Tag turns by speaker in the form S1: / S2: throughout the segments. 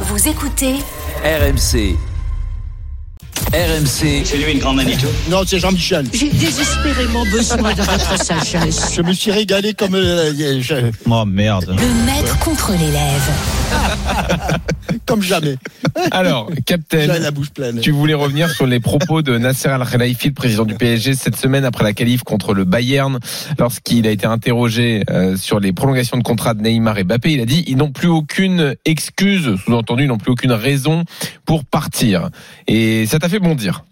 S1: Vous écoutez
S2: RMC. RMC,
S3: C'est lui une grande Manitou.
S4: Non, c'est Jean-Michel.
S5: J'ai désespérément besoin de votre sagesse.
S4: Je me suis régalé comme. euh, je-
S6: Oh merde.
S1: le maître contre l'élève.
S4: comme jamais.
S6: Alors, Captain,
S4: la bouche pleine.
S6: tu voulais revenir sur les propos de Nasser Al-Khelaifi, le président du PSG, cette semaine après la qualif contre le Bayern, lorsqu'il a été interrogé euh, sur les prolongations de contrat de Neymar et Mbappé. Il a dit ils n'ont plus aucune excuse, sous-entendu, ils n'ont plus aucune raison pour partir. Et ça t'a fait bondir?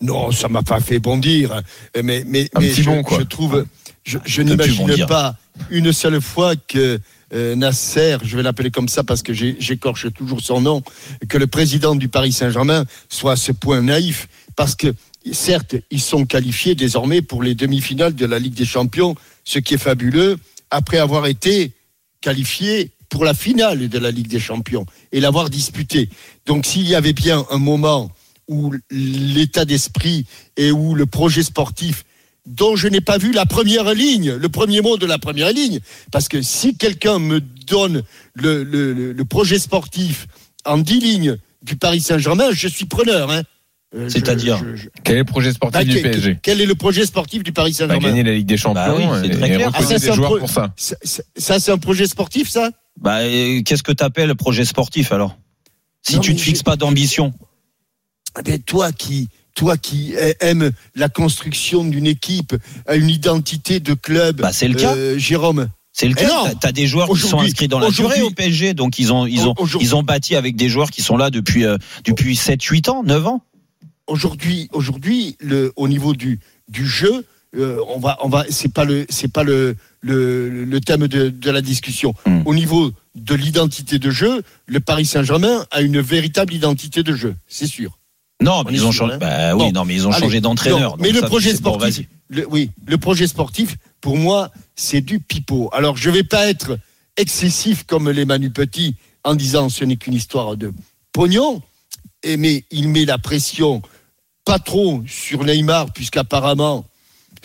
S4: Non, ça m'a pas fait bondir. Mais, mais,
S6: Un
S4: mais
S6: petit
S4: je,
S6: bon, quoi.
S4: je trouve. Je, n'imagine pas une seule fois que euh, Nasser, je vais l'appeler comme ça parce que j'écorche toujours son nom, que le président du Paris Saint-Germain soit à ce point naïf. Parce que, certes, ils sont qualifiés désormais pour les demi-finales de la Ligue des Champions, ce qui est fabuleux, après avoir été qualifiés pour la finale de la Ligue des Champions et l'avoir disputée. Donc, s'il y avait bien un moment où l'état d'esprit et où le projet sportif dont je n'ai pas vu la première ligne, le premier mot de la première ligne, parce que si quelqu'un me donne le, le- le- le projet sportif en dix lignes du Paris Saint-Germain, je suis preneur. Hein. Euh,
S3: C'est-à-dire
S4: je-
S6: Quel est le projet sportif
S4: Bah,
S6: du
S4: quel,
S6: PSG
S4: quel est le projet sportif du Paris
S6: Va
S4: Saint-Germain
S6: gagner la Ligue des Champions
S3: Bah oui, c'est
S6: et,
S3: très
S6: et
S3: clair.
S6: recruter
S4: Ah, ça, c'est
S6: des
S4: un
S6: joueurs
S4: pro-
S6: pour ça.
S4: Ça, ça- ça, c'est un projet sportif, ça?
S3: Bah, euh, qu'est-ce que t'appelles projet sportif alors? Si
S4: Non,
S3: tu
S4: mais
S3: te fixes
S4: je-
S3: pas d'ambition.
S4: Eh bien, toi qui, toi qui aimes la construction d'une équipe, à une identité de club,
S3: Bah, c'est le cas.
S4: euh, Jérôme,
S3: C'est le
S4: Eh
S3: cas. T'as- des joueurs qui sont inscrits dans la durée au PSG, donc ils ont ils ont ils ont bâti avec des joueurs qui sont là depuis euh, depuis 7 8 ans, 9 ans.
S4: aujourd'hui, aujourd'hui, le, au niveau du, du jeu, euh, on va, on va, c'est pas le, c'est pas le, le, le thème de, de la discussion.
S3: Hmm.
S4: Au niveau de l'identité de jeu, le Paris Saint-Germain a une véritable identité de jeu, c'est sûr.
S3: Non,
S4: On
S3: mais ils ont changé. Bah oui, non, mais ils ont
S4: Allez,
S3: changé d'entraîneur.
S4: Non, mais le
S3: ça,
S4: projet
S3: bon,
S4: sportif,
S3: vas-y.
S4: le- oui, le projet sportif, pour moi, c'est du pipeau. Alors, je vais pas être excessif comme les Manu Petit en disant ce n'est qu'une histoire de pognon, et mais il met la pression pas trop sur Neymar, puisqu'apparemment,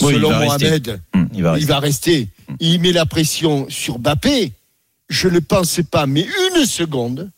S3: Oui,
S4: selon
S3: va rester.
S4: Mohamed,
S3: Hum, il va
S4: il
S3: rester.
S4: va rester. Il met la pression sur Bappé. Je ne pensais pas, mais une seconde,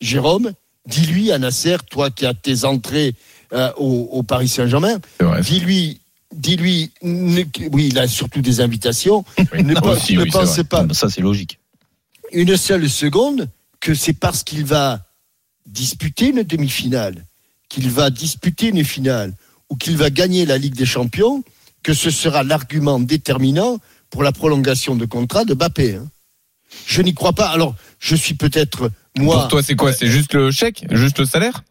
S4: Jérôme, dis-lui à Nasser, toi qui as tes entrées euh, au, au Paris Saint-Germain, dis-lui, dis-lui, oui, il a surtout des invitations.
S6: Oui,
S4: ne pense-
S6: aussi,
S4: ne
S6: oui, c'est
S4: pensez
S6: vrai.
S4: pas
S3: Bah, Ça c'est logique.
S4: une seule seconde que c'est parce qu'il va disputer une demi-finale, qu'il va disputer une finale ou qu'il va gagner la Ligue des Champions que ce sera l'argument déterminant pour la prolongation de contrat de Mbappé. hein. Je n'y crois pas. Alors, je suis peut-être moi
S6: Pour toi, c'est quoi? C'est juste le chèque? Juste le salaire?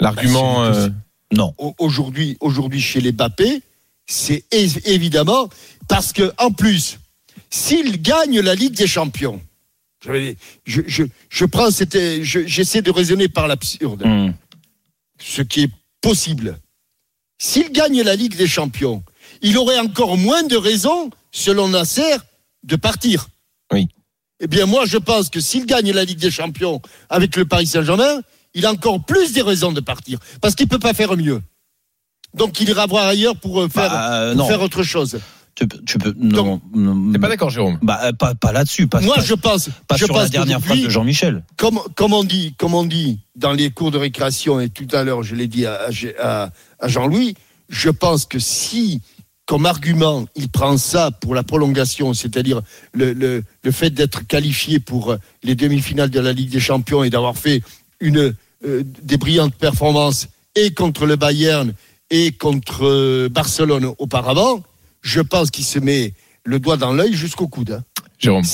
S6: L'argument.
S4: Bah,
S6: euh,
S3: Non.
S4: au- aujourd'hui, aujourd'hui chez les Mbappé, c'est évidemment parce que en plus, s'il gagne la Ligue des Champions, je, prends j'essaie de raisonner par l'absurde,
S3: Hum.
S4: ce qui est possible. S'il gagne la Ligue des Champions, il aurait encore moins de raisons, selon Nasser, de partir. Eh bien, moi, je pense que s'il gagne la Ligue des Champions avec le Paris Saint-Germain, il a encore plus des raisons de partir. Parce qu'il ne peut pas faire mieux. Donc, il ira voir ailleurs pour, euh, faire,
S3: Bah, euh,
S4: pour faire autre chose.
S3: Tu peux, tu peux non. non,
S6: T'es pas d'accord, Jérôme?
S3: Bah euh, pas pas là-dessus. Pas,
S4: Moi,
S3: pas,
S4: je pense,
S3: pas
S4: je
S3: sur la dernière phrase de Jean-Michel.
S4: comme, comme, on dit, comme on dit dans les cours de récréation, et tout à l'heure, je l'ai dit à, à- à Jean-Louis, je pense que si, comme argument, il prend ça pour la prolongation, c'est-à-dire le, le, le fait d'être qualifié pour euh, les demi-finales de la Ligue des Champions et d'avoir fait une, euh, des brillantes performances et contre le Bayern et contre euh, Barcelone auparavant, je pense qu'il se met le doigt dans l'œil jusqu'au coude. hein.
S6: Jérôme.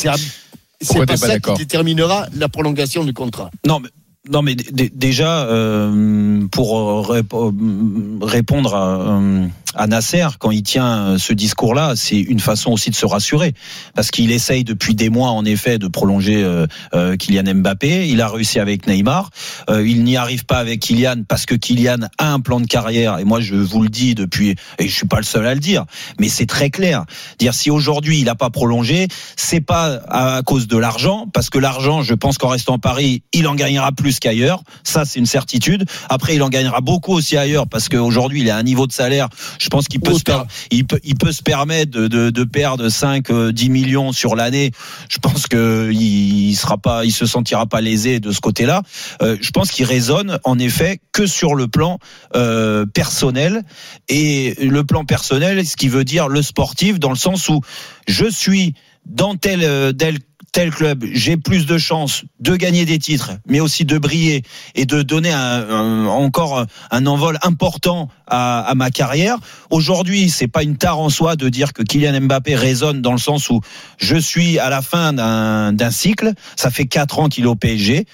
S4: C'est pas ça qui déterminera la prolongation du contrat.
S3: Non, mais, non, mais déjà, euh, pour rép- répondre à, euh, à Nasser, quand il tient euh, ce discours-là, c'est une façon aussi de se rassurer. Parce qu'il essaye depuis des mois, en effet, de prolonger euh, euh, Kylian Mbappé. Il a réussi avec Neymar. Euh, il n'y arrive pas avec Kylian parce que Kylian a un plan de carrière. Et moi, je vous le dis depuis, et je suis pas le seul à le dire, mais c'est très clair. Dire si aujourd'hui il n'a pas prolongé, c'est pas à cause de l'argent, parce que l'argent, je pense qu'en restant à Paris, il en gagnera plus qu'ailleurs. Ça, c'est une certitude. Après, il en gagnera beaucoup aussi ailleurs, parce qu'aujourd'hui, il a un niveau de salaire. Je pense qu'il peut, il peut, il peut se permettre de, de, de perdre 5, euh, 10 millions sur l'année. Je pense que il, sera pas, il se sentira pas lésé de ce côté-là. Euh, je pense qu'il raisonne en effet que sur le plan euh, personnel et le plan personnel, ce qui veut dire le sportif dans le sens où je suis dans tel euh, tel tel club, j'ai plus de chances de gagner des titres, mais aussi de briller et de donner un, encore un envol important à, à ma carrière. Aujourd'hui, c'est pas une tare en soi de dire que Kylian Mbappé résonne dans le sens où je suis à la fin d'un d'un cycle. Ça fait quatre ans qu'il est au PSG.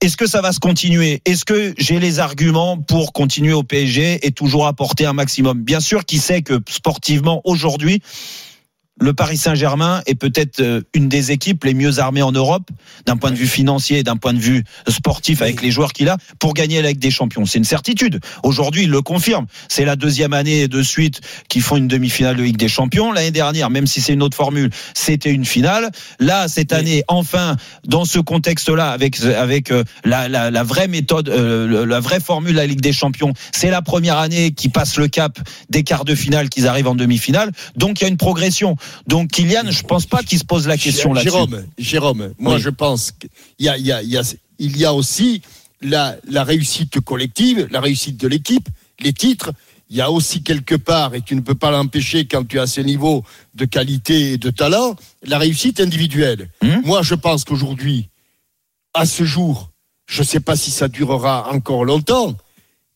S3: Est-ce que ça va se continuer? Est-ce que j'ai les arguments pour continuer au PSG et toujours apporter un maximum? Bien sûr, qui sait que sportivement aujourd'hui, le Paris Saint-Germain est peut-être euh, une des équipes les mieux armées en Europe d'un point de vue financier et d'un point de vue sportif avec les joueurs qu'il a pour gagner la Ligue des Champions. C'est une certitude. Aujourd'hui, il le confirme. C'est la deuxième année de suite qu'ils font une demi-finale de Ligue des Champions. L'année dernière, même si c'est une autre formule, c'était une finale. Là, cette année, enfin, dans ce contexte-là, avec avec euh, la, la, la vraie méthode, euh, la vraie formule de la Ligue des Champions, c'est la première année qui passe le cap des quarts de finale, qu'ils arrivent en demi-finale. Donc, il y a une progression. Donc, Kylian, je pense pas qu'il se pose la question là-dessus.
S4: Jérôme, Jérôme, moi
S3: Oui.
S4: je pense qu'il y a, il y, a, il y, a, il y a aussi la, la réussite collective, la réussite de l'équipe, les titres. Il y a aussi quelque part, et tu ne peux pas l'empêcher quand tu as ce niveau de qualité et de talent, la réussite individuelle.
S3: Mhm.
S4: Moi je pense qu'aujourd'hui, à ce jour, je ne sais pas si ça durera encore longtemps,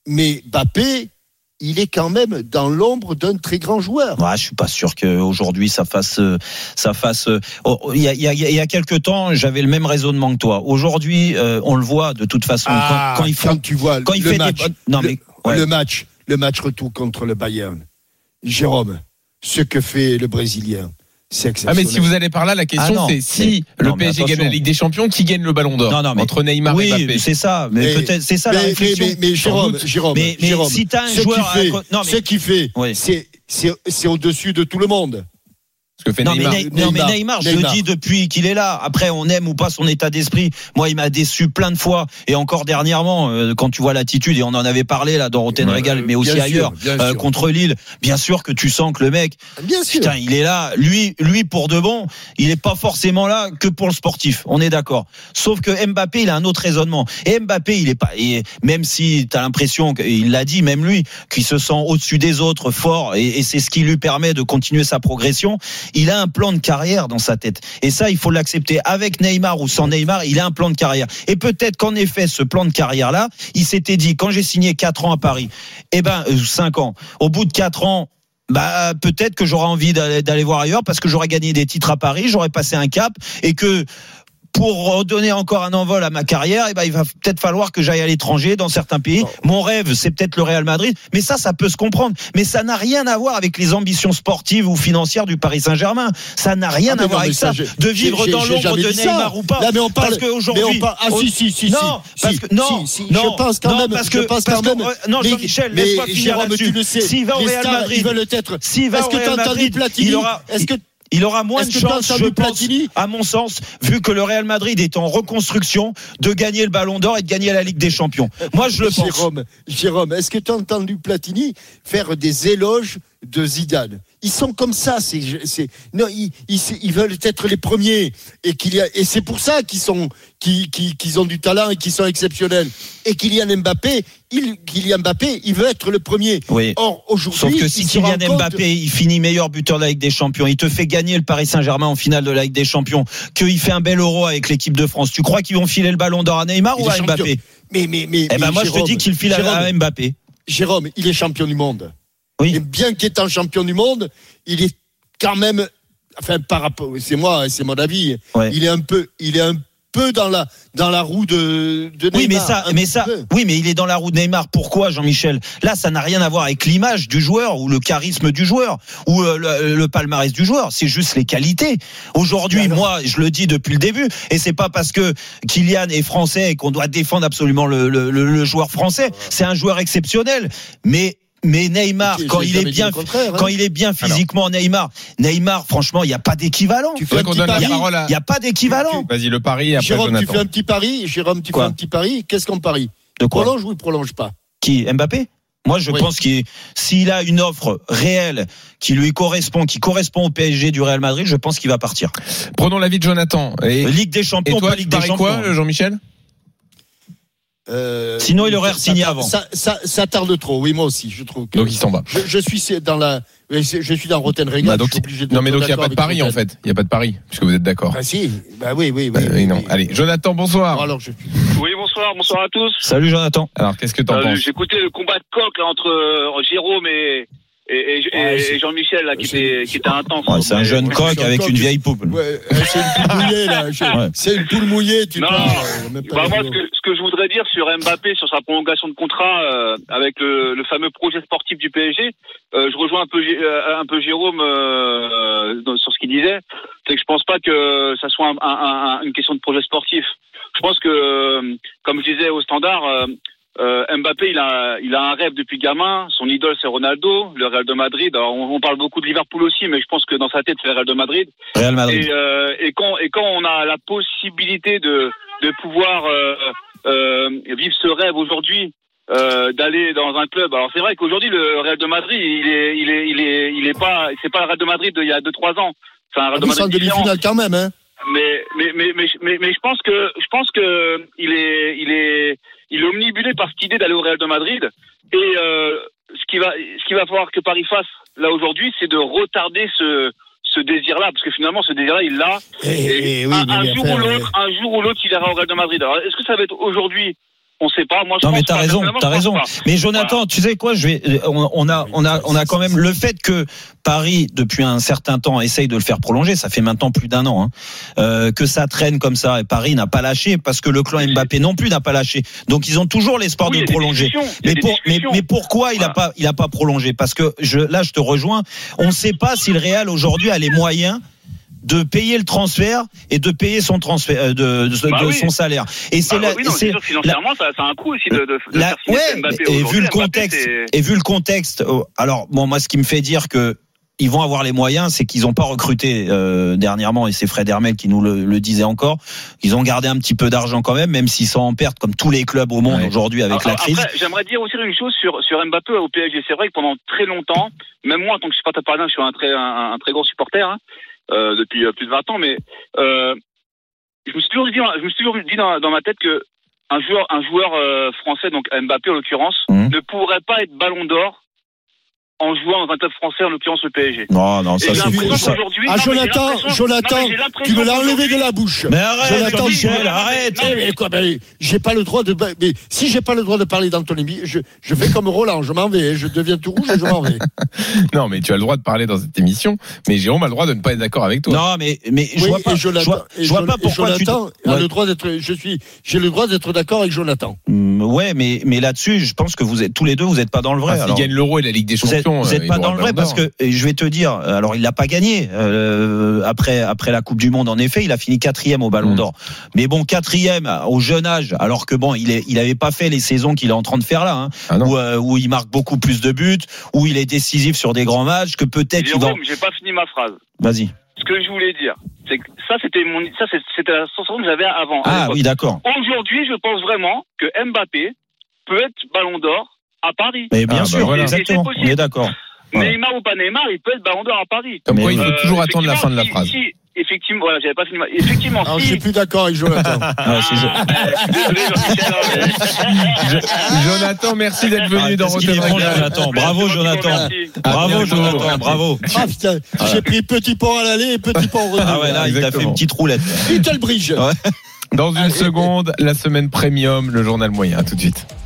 S4: mais Bappé, il est quand même dans l'ombre d'un très grand joueur.
S3: Ouais, je suis pas sûr qu'aujourd'hui ça fasse euh, ça fasse. euh, oh, Il y a, il y a, il y a quelques temps, j'avais le même raisonnement que toi. Aujourd'hui, euh, on le voit de toute façon
S4: Ah,
S3: quand,
S4: tu vois
S3: quand il
S4: le
S3: fait
S4: match,
S3: des bonnes- non
S4: le,
S3: mais ouais.
S4: le match, le match retour contre le Bayern. Jérôme, ce que fait le Brésilien, c'est
S6: Ah mais si vous allez par là, la
S3: Ah
S6: question
S3: non,
S6: c'est si le
S3: non,
S6: PSG gagne la Ligue des Champions, qui gagne le Ballon d'Or
S3: Non, non, mais-
S6: entre Neymar et Mbappé?
S3: oui, c'est ça. Mais,
S4: Mais-
S3: peut-être c'est ça la
S4: mais,
S3: réflexion.
S4: mais, Jérôme. Jérôme,
S3: Mais- mais
S4: Jérôme,
S3: si t'as un
S4: ce
S3: joueur
S4: qu'il fait,
S3: à- non, mais-
S4: ce qu'il fait,
S3: Oui.
S4: c'est c'est c'est au-dessus de tout le monde.
S6: Ce que fait
S3: Non mais,
S6: Neymar.
S3: Ney- non, mais
S4: Neymar,
S3: Neymar, je dis depuis qu'il est là. Après, on aime ou pas son état d'esprit. Moi, il m'a déçu plein de fois. Et encore dernièrement, euh, quand tu vois l'attitude, et on en avait parlé là dans Rotten
S6: Ouais,
S3: Régal, mais
S4: bien
S3: aussi
S4: sûr,
S3: ailleurs, euh, contre Lille. Bien sûr que tu sens que le mec,
S4: Bien sûr.
S3: Putain, il est là. Lui, lui pour de bon, il n'est pas forcément là que pour le sportif. On est d'accord. Sauf que Mbappé, il a un autre raisonnement. Et Mbappé, il est pas. et même si tu as l'impression qu'il l'a dit, même lui, qu'il se sent au-dessus des autres, fort, et, et c'est ce qui lui permet de continuer sa progression. Il a un plan de carrière dans sa tête. Et ça, il faut l'accepter. Avec Neymar ou sans Neymar, il a un plan de carrière. Et peut-être qu'en effet, ce plan de carrière-là, il s'était dit quand j'ai signé 4 ans à Paris, eh ben euh, 5 ans. Au bout de 4 ans, bah peut-être que j'aurais envie d'aller voir ailleurs parce que j'aurais gagné des titres à Paris, j'aurais passé un cap et que pour redonner encore un envol à ma carrière, eh ben, il va peut-être falloir que j'aille à l'étranger, dans certains pays. Mon rêve, c'est peut-être le Real Madrid, mais ça, ça peut se comprendre. Mais ça n'a rien à voir avec les ambitions sportives ou financières du Paris Saint-Germain. Ça n'a rien
S4: Ah,
S3: à voir avec ça. De vivre dans l'ombre de. Neymar ou pas.
S4: Là, mais on parle,
S3: parce qu'aujourd'hui,
S4: parle- ah si si si
S3: non,
S4: si,
S3: parce que non,
S4: si, si,
S3: non,
S4: je pense quand
S3: non,
S4: même,
S3: parce que
S4: je pense
S3: parce
S4: quand
S3: que-
S4: même.
S3: non, Jean-Michel, laisse-moi finir là-dessus.
S4: tu le sais,
S3: S'il va au Real Madrid, s'il va
S4: Est-ce
S3: au
S4: que
S3: Real
S4: tu as entendu
S3: Madrid, il aura,
S4: Est-ce que
S3: il aura moins de chances, je pense,
S4: Platini
S3: à mon sens, vu que le Real Madrid est en reconstruction, de gagner le Ballon d'Or et de gagner la Ligue des Champions. Moi, je le pense.
S4: Jérôme, Jérôme, est-ce que tu as entendu Platini faire des éloges de Zidane Ils sont comme ça, c'est, c'est, non, ils, ils, ils veulent être les premiers et qu'il y a, et c'est pour ça qu'ils sont, qu'ils, ont du talent et qu'ils sont exceptionnels. Et Kylian Mbappé, il, Kylian Mbappé, il veut être le premier.
S3: Oui.
S4: Or aujourd'hui,
S3: Sauf que si Kylian
S4: compte-
S3: Mbappé il finit meilleur buteur de la Ligue des Champions, il te fait gagner le Paris Saint-Germain en finale de la Ligue des Champions, qu'il fait un bel euro avec l'équipe de France, tu crois qu'ils vont filer le ballon d'or à Neymar ou à. Mbappé?
S4: Mais, mais, mais,
S3: Eh ben
S4: mais
S3: moi je te dis qu'il file
S4: Jérôme,
S3: à Mbappé.
S4: Jérôme, il est champion du monde.
S3: Oui.
S4: Et bien qu'étant champion du monde, il est quand même, enfin par rapport, c'est moi, c'est mon avis.
S3: Ouais.
S4: Il est un peu, il est un peu dans la dans la roue de, de
S3: Oui, mais
S4: Neymar,
S3: ça, mais ça,
S4: peu.
S3: oui, mais il est dans la roue de Neymar. Pourquoi, Jean-Michel? Là, ça n'a rien à voir avec l'image du joueur ou le charisme du joueur ou euh, le, le palmarès du joueur. C'est juste les qualités. Aujourd'hui,
S4: Alors
S3: moi, je le dis depuis le début, et c'est pas parce que Kylian est français et qu'on doit défendre absolument le, le- le- le joueur français. C'est un joueur exceptionnel, mais mais Neymar,
S4: J'ai
S3: quand il est bien,
S4: hein.
S3: quand il est bien physiquement, Neymar, Neymar, franchement, il n'y a pas d'équivalent.
S4: Tu
S3: Il n'y a pas d'équivalent.
S6: Vas-y, le pari après
S4: Jérôme, tu fais un petit pari. Jérôme, tu
S3: Quoi
S4: fais un petit pari. Qu'est-ce qu'on parie
S3: De quoi
S4: Prolonge ou il prolonge pas
S3: Qui Mbappé? Moi, je
S4: Oui.
S3: pense qu'il s'il a une offre réelle qui lui correspond, qui correspond au PSG du Real Madrid, je pense qu'il va partir.
S6: Prenons l'avis de Jonathan. Et,
S3: Ligue des
S6: et
S3: Champions,
S6: toi,
S3: pas
S6: tu
S3: Ligue des Champions.
S6: quoi, Jean-Michel?
S4: Euh,
S3: Sinon, il aurait signé avant.
S4: Ça, ça, ça tarde trop. Oui, moi aussi, je trouve. Que
S6: Donc il s'en va.
S4: je, je suis dans la. Je suis dans Rotten Regal.
S6: Bah, donc,
S4: je suis obligé de
S6: non mais donc il n'y a pas de pari en fait. Il n'y a pas de pari puisque vous êtes d'accord.
S4: Bah si. Bah oui, oui, oui.
S6: Euh,
S4: oui,
S6: non.
S4: oui.
S6: Allez, Jonathan, bonsoir.
S4: Bon, alors je.
S2: Oui, bonsoir, bonsoir à tous.
S3: Salut Jonathan.
S6: Alors qu'est-ce que t'en
S2: Euh,
S6: penses
S2: J'ai écouté le combat de coq là, entre euh, Jérôme et, et, et- et-
S4: Ouais, c'est-
S2: et Jean-Michel là, qui, était, qui était intense.
S3: Ouais, c'est un jeune coq avec
S4: coq.
S3: une vieille poupe.
S4: Ouais, c'est une poule mouillée là. C'est une poule mouillée, tu
S2: Non.
S4: parles. euh,
S2: Bah, moi, ce que, ce que je voudrais dire sur Mbappé, sur sa prolongation de contrat euh, avec le, le fameux projet sportif du PSG, euh, je rejoins un peu, euh, un peu Jérôme euh, dans- sur ce qu'il disait. C'est que je pense pas que ça soit un- un- un- une question de projet sportif. Je pense que, comme je disais au standard, euh, Mbappé, il a, il a un rêve depuis gamin. Son idole, c'est Ronaldo, le Real de Madrid. Alors, on, on parle beaucoup de Liverpool aussi, mais je pense que dans sa tête, c'est le Real de Madrid.
S3: Real Madrid.
S2: Et, euh, et quand et quand on a la possibilité de de pouvoir euh, euh, vivre ce rêve aujourd'hui, euh, d'aller dans un club. Alors c'est vrai qu'aujourd'hui le Real de Madrid, il est il est il est il est pas c'est pas le Real de Madrid d'il y a deux trois ans. C'est un Real de
S4: sont en
S2: Madrid différent.
S4: demi-finale quand même, hein.
S2: Mais mais mais mais mais, mais je pense que je pense que il est il est il est omnibulé par cette idée d'aller au Real de Madrid et euh, ce qui va ce qu'il va falloir que Paris fasse là aujourd'hui, c'est de retarder ce ce désir-là, parce que finalement, ce désir-là, il l'a.
S4: Et,
S2: Et
S4: et oui,
S2: un, jour
S4: après,
S2: ou l'autre, un jour ou l'autre, il ira au Real de Madrid. Alors, est-ce que ça va être aujourd'hui On sait pas. Moi, je
S3: Non
S2: pense
S3: mais t'as raison, t'as raison.
S2: pas.
S3: Mais Jonathan, tu sais quoi, je vais, on, on a, on a, on a quand même le fait que Paris depuis un certain temps essaye de le faire prolonger. Ça fait maintenant plus d'un an hein, euh, que ça traîne comme ça. Et Paris n'a pas lâché parce que le clan Mbappé non plus n'a pas lâché. Donc ils ont toujours l'espoir
S2: Oui,
S3: de
S2: des
S3: prolonger. Mais, pour, mais, pourquoi il a
S2: Voilà.
S3: pas, il a pas prolongé? Parce que je, là, je te rejoins. On ne sait pas si le Real aujourd'hui a les moyens de payer le transfert et de payer son transfert euh, de, de-
S2: Bah
S3: de
S2: oui.
S3: son salaire. Et c'est
S2: Bah
S3: là,
S2: oui, non,
S3: c'est
S2: financièrement, ça, ça a un coût aussi de, de, de
S3: la-
S2: faire
S3: ouais,
S2: Mbappé
S3: et vu le contexte, et vu le contexte, alors bon, moi, ce qui me fait dire que ils vont avoir les moyens, c'est qu'ils n'ont pas recruté euh, dernièrement, et c'est Fred Hermel qui nous le, le disait encore. Ils ont gardé un petit peu d'argent quand même, même s'ils sont en perte, comme tous les clubs au monde
S6: Ouais.
S3: aujourd'hui avec
S2: Après,
S3: la crise.
S2: après, j'aimerais dire aussi une chose sur, sur Mbappé au PSG. C'est vrai que pendant très longtemps, même moi, en tant que supporter parisien, je suis un très, un, un très gros supporter hein, euh, depuis euh, plus de 20 ans, mais euh, je me suis toujours dit, je me suis toujours dit dans, dans ma tête que un joueur, un joueur euh, français, donc Mbappé en l'occurrence,
S3: Mhm.
S2: ne pourrait pas être Ballon d'Or en jouant dans un club français, en l'occurrence le PSG.
S3: Non, non, ça c'est
S2: l'impression
S3: ça.
S4: Ah,
S2: mais
S4: Jonathan, Jonathan,
S2: non, mais
S4: tu me l'as enlevé de la bouche.
S3: Mais arrête,
S4: Jonathan,
S3: Michel,
S2: je-
S3: arrête.
S4: Eh, mais quoi, ben, j'ai pas le droit de. Mais si j'ai pas le droit de parler dans ton émission, je, je fais comme Roland, je m'en vais, je deviens tout rouge et je m'en vais.
S6: Non, mais tu as le droit de parler dans cette émission. Mais Jérôme a le droit de ne pas être d'accord avec toi.
S3: Non, mais mais je
S4: Oui,
S3: vois pas, je
S4: Jonathan,
S3: vois,
S4: et
S3: je vois
S4: Jon-
S3: pas
S4: et
S3: pourquoi tu.
S4: Jonathan a
S3: Ouais.
S4: le droit d'être. Je suis, j'ai le droit d'être d'accord avec Jonathan.
S3: Mm, Ouais, mais mais là-dessus, je pense que vous êtes tous les deux, vous êtes pas dans le vrai.
S6: S'il
S3: alors.
S6: gagne l'Euro et la Ligue des
S3: Vous vous
S6: euh,
S3: êtes
S6: il
S3: pas dans le vrai parce que je vais te dire, alors il l'a pas gagné euh, après après la Coupe du Monde. En effet, il a fini quatrième au Ballon
S6: Mm.
S3: d'Or. Mais bon, quatrième au jeune âge, alors que bon, il est il avait pas fait les saisons qu'il est en train de faire là, hein,
S6: Ah
S3: où euh, où il marque beaucoup plus de buts, où il est décisif sur des grands matchs, que peut-être il va.
S2: Jérôme, j'ai pas fini ma phrase.
S3: Vas-y.
S2: Ce que je voulais dire, c'est que ça, c'était mon, ça, c'était la sensation que j'avais avant.
S3: Ah oui, d'accord.
S2: Aujourd'hui, je pense vraiment que Mbappé peut être Ballon d'Or à Paris.
S3: Mais bien
S6: Ah, bah
S3: sûr,
S6: voilà.
S3: exactement. On est d'accord. Voilà.
S2: Neymar ou pas Neymar, il peut être Ballon d'Or à Paris.
S6: Comme quoi,
S3: Mais
S6: il faut
S2: Euh,
S6: toujours attendre la fin de la phrase.
S2: si- si- effectivement, voilà, j'avais pas fini. Effectivement,
S4: Alors, je
S2: si.
S4: suis plus d'accord avec Jonathan.
S3: Ah,
S2: Jean-Michel, hein,
S6: Jo- Jonathan, merci d'être venu
S3: Ah,
S6: dans Rotten
S3: bon. Jonathan. Bravo, Jonathan. Bravo. Jonathan. Bravo.
S4: Ah putain, j'ai pris petit pont à l'aller et petit pont au retour.
S3: Ah ouais, là, il t'a fait une petite roulette.
S4: Little Bridge.
S3: Ouais.
S6: Dans une
S4: Allez.
S6: seconde, la semaine premium, le journal moyen. À tout de suite.